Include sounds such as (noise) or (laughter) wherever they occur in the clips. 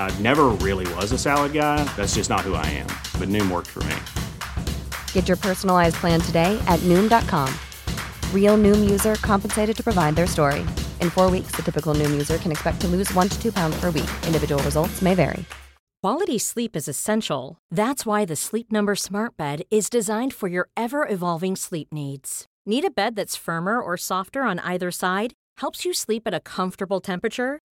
I never really was a salad guy. That's just not who I am. But Noom worked for me. Get your personalized plan today at Noom.com. Real Noom user compensated to provide their story. In four weeks, the typical Noom user can expect to lose one to two pounds per week. Individual results may vary. Quality sleep is essential. That's why the Sleep Number Smart Bed is designed for your ever evolving sleep needs. Need a bed that's firmer or softer on either side? Helps you sleep at a comfortable temperature?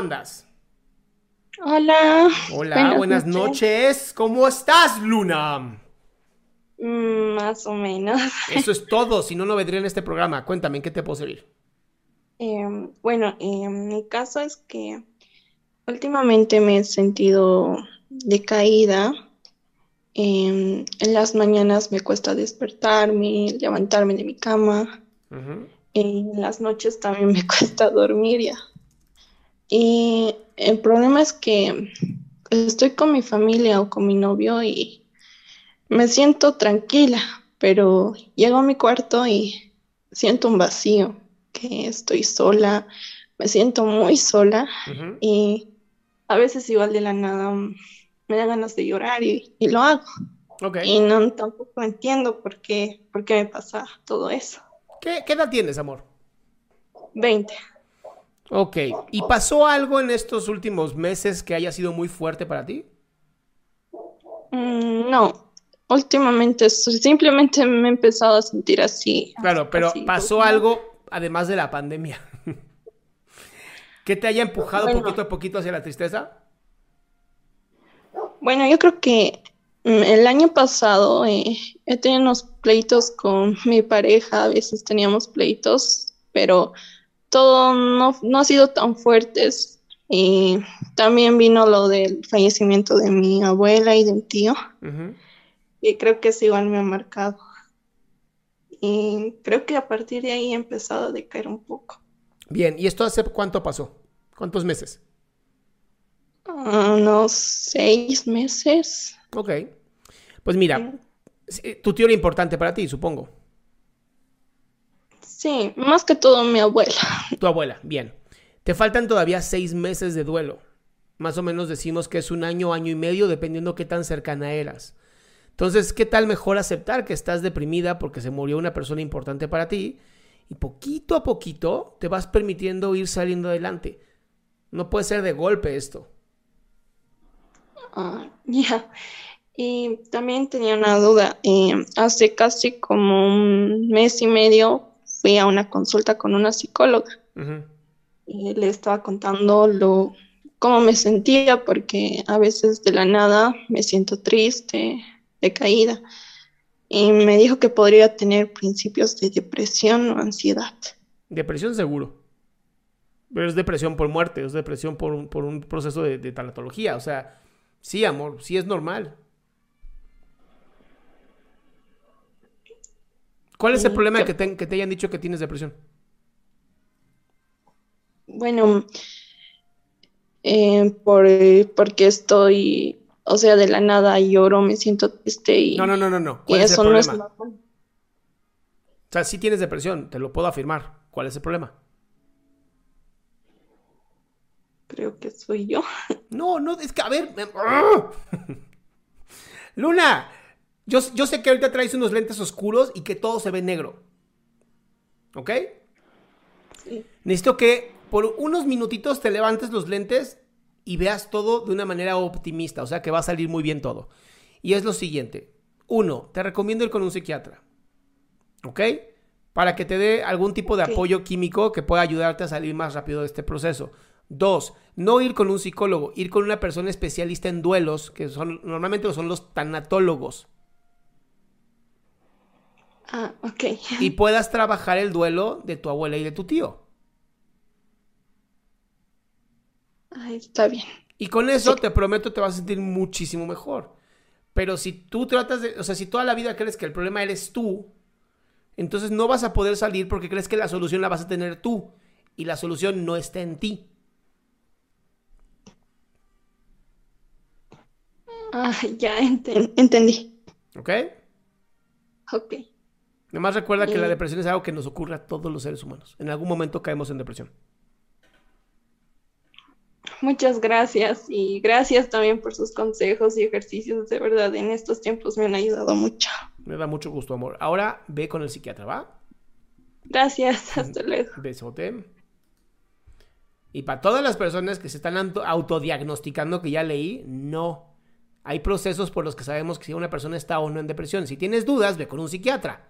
andas? Hola. Hola, buenas, noches. ¿Cómo estás, Luna? Mm, más o menos. Eso es todo, (laughs) si no, no vendría en este programa. Cuéntame, ¿en qué te puedo servir? Em, bueno, em, mi caso es que últimamente me he sentido decaída. Em, en las mañanas me cuesta despertarme, levantarme de mi cama. En las noches también me (laughs) cuesta dormir ya. Y el problema es que estoy con mi familia o con mi novio y me siento tranquila, pero llego a mi cuarto y siento un vacío, que estoy sola, me siento muy sola y a veces igual de la nada me da ganas de llorar y, lo hago. Y no tampoco entiendo por qué, por qué me pasa todo eso. ¿Qué, qué edad tienes, amor? 20. Ok, ¿y pasó algo en estos últimos meses que haya sido muy fuerte para ti? Mm, no, últimamente simplemente me he empezado a sentir así. Claro, pero pasó algo además de la pandemia. (laughs) ¿Qué te haya empujado poquito a poquito hacia la tristeza? Bueno, yo creo que mm, el año pasado eh, he tenido unos pleitos con mi pareja, a veces teníamos pleitos, pero todo no, ha sido tan fuertes. Y también vino lo del fallecimiento de mi abuela y de un tío. Y creo que eso igual me ha marcado. Y creo que a partir de ahí he empezado a decaer un poco. Bien, ¿y esto hace cuánto pasó? ¿Cuántos meses? unos seis meses. Ok. Pues mira, tu tío era importante para ti, supongo. Sí, más que todo mi abuela. (laughs) Tu abuela, bien. Te faltan todavía seis meses de duelo. Más o menos decimos que es un año, año y medio, dependiendo qué tan cercana eras. Entonces, ¿qué tal mejor aceptar que estás deprimida porque se murió una persona importante para ti? Y poquito a poquito te vas permitiendo ir saliendo adelante. No puede ser de golpe esto. Ah, ya. Y también tenía una duda. Eh, hace casi como un mes y medio fui a una consulta con una psicóloga y le estaba contando lo cómo me sentía porque a veces de la nada me siento triste, decaída y me dijo que podría tener principios de depresión o ansiedad. Depresión seguro. Pero es depresión por muerte, es depresión por un, por un proceso de, de tanatología. O sea, sí, amor, sí es normal. ¿Cuál es el problema que te, que te hayan dicho que tienes depresión? Bueno, eh, por, porque estoy, o sea, de la nada lloro, me siento triste y... No, no, no, no, no. ¿Cuál es el problema? O sea, sí tienes depresión, te lo puedo afirmar. ¿Cuál es el problema? Creo que soy yo. No, no, es que, a ver... (laughs) Luna, yo, sé que ahorita traes unos lentes oscuros y que todo se ve negro. ¿Ok? Necesito que por unos minutitos te levantes los lentes y veas todo de una manera optimista, o sea que va a salir muy bien todo. Y es lo siguiente. Uno, te recomiendo ir con un psiquiatra. ¿Ok? Para que te dé algún tipo de apoyo químico que pueda ayudarte a salir más rápido de este proceso. Dos, no ir con un psicólogo, ir con una persona especialista en duelos, que son normalmente son los tanatólogos. Ah, ok. Y puedas trabajar el duelo de tu abuela y de tu tío. Ay, está bien. Y con eso te prometo te vas a sentir muchísimo mejor. Pero si tú tratas de, o sea, si toda la vida crees que el problema eres tú, entonces no vas a poder salir porque crees que la solución la vas a tener tú y la solución no está en ti. Ah, ya entendí. ¿Ok? Ok. Nomás recuerda que la depresión es algo que nos ocurre a todos los seres humanos. En algún momento caemos en depresión. Muchas gracias y gracias también por sus consejos y ejercicios. De verdad, en estos tiempos me han ayudado mucho. Me da mucho gusto, amor. Ahora ve con el psiquiatra, ¿va? Gracias, hasta luego. Besote. Y para todas las personas que se están autodiagnosticando, que ya leí, no. Hay procesos por los que sabemos que si una persona está o no en depresión. Si tienes dudas, ve con un psiquiatra.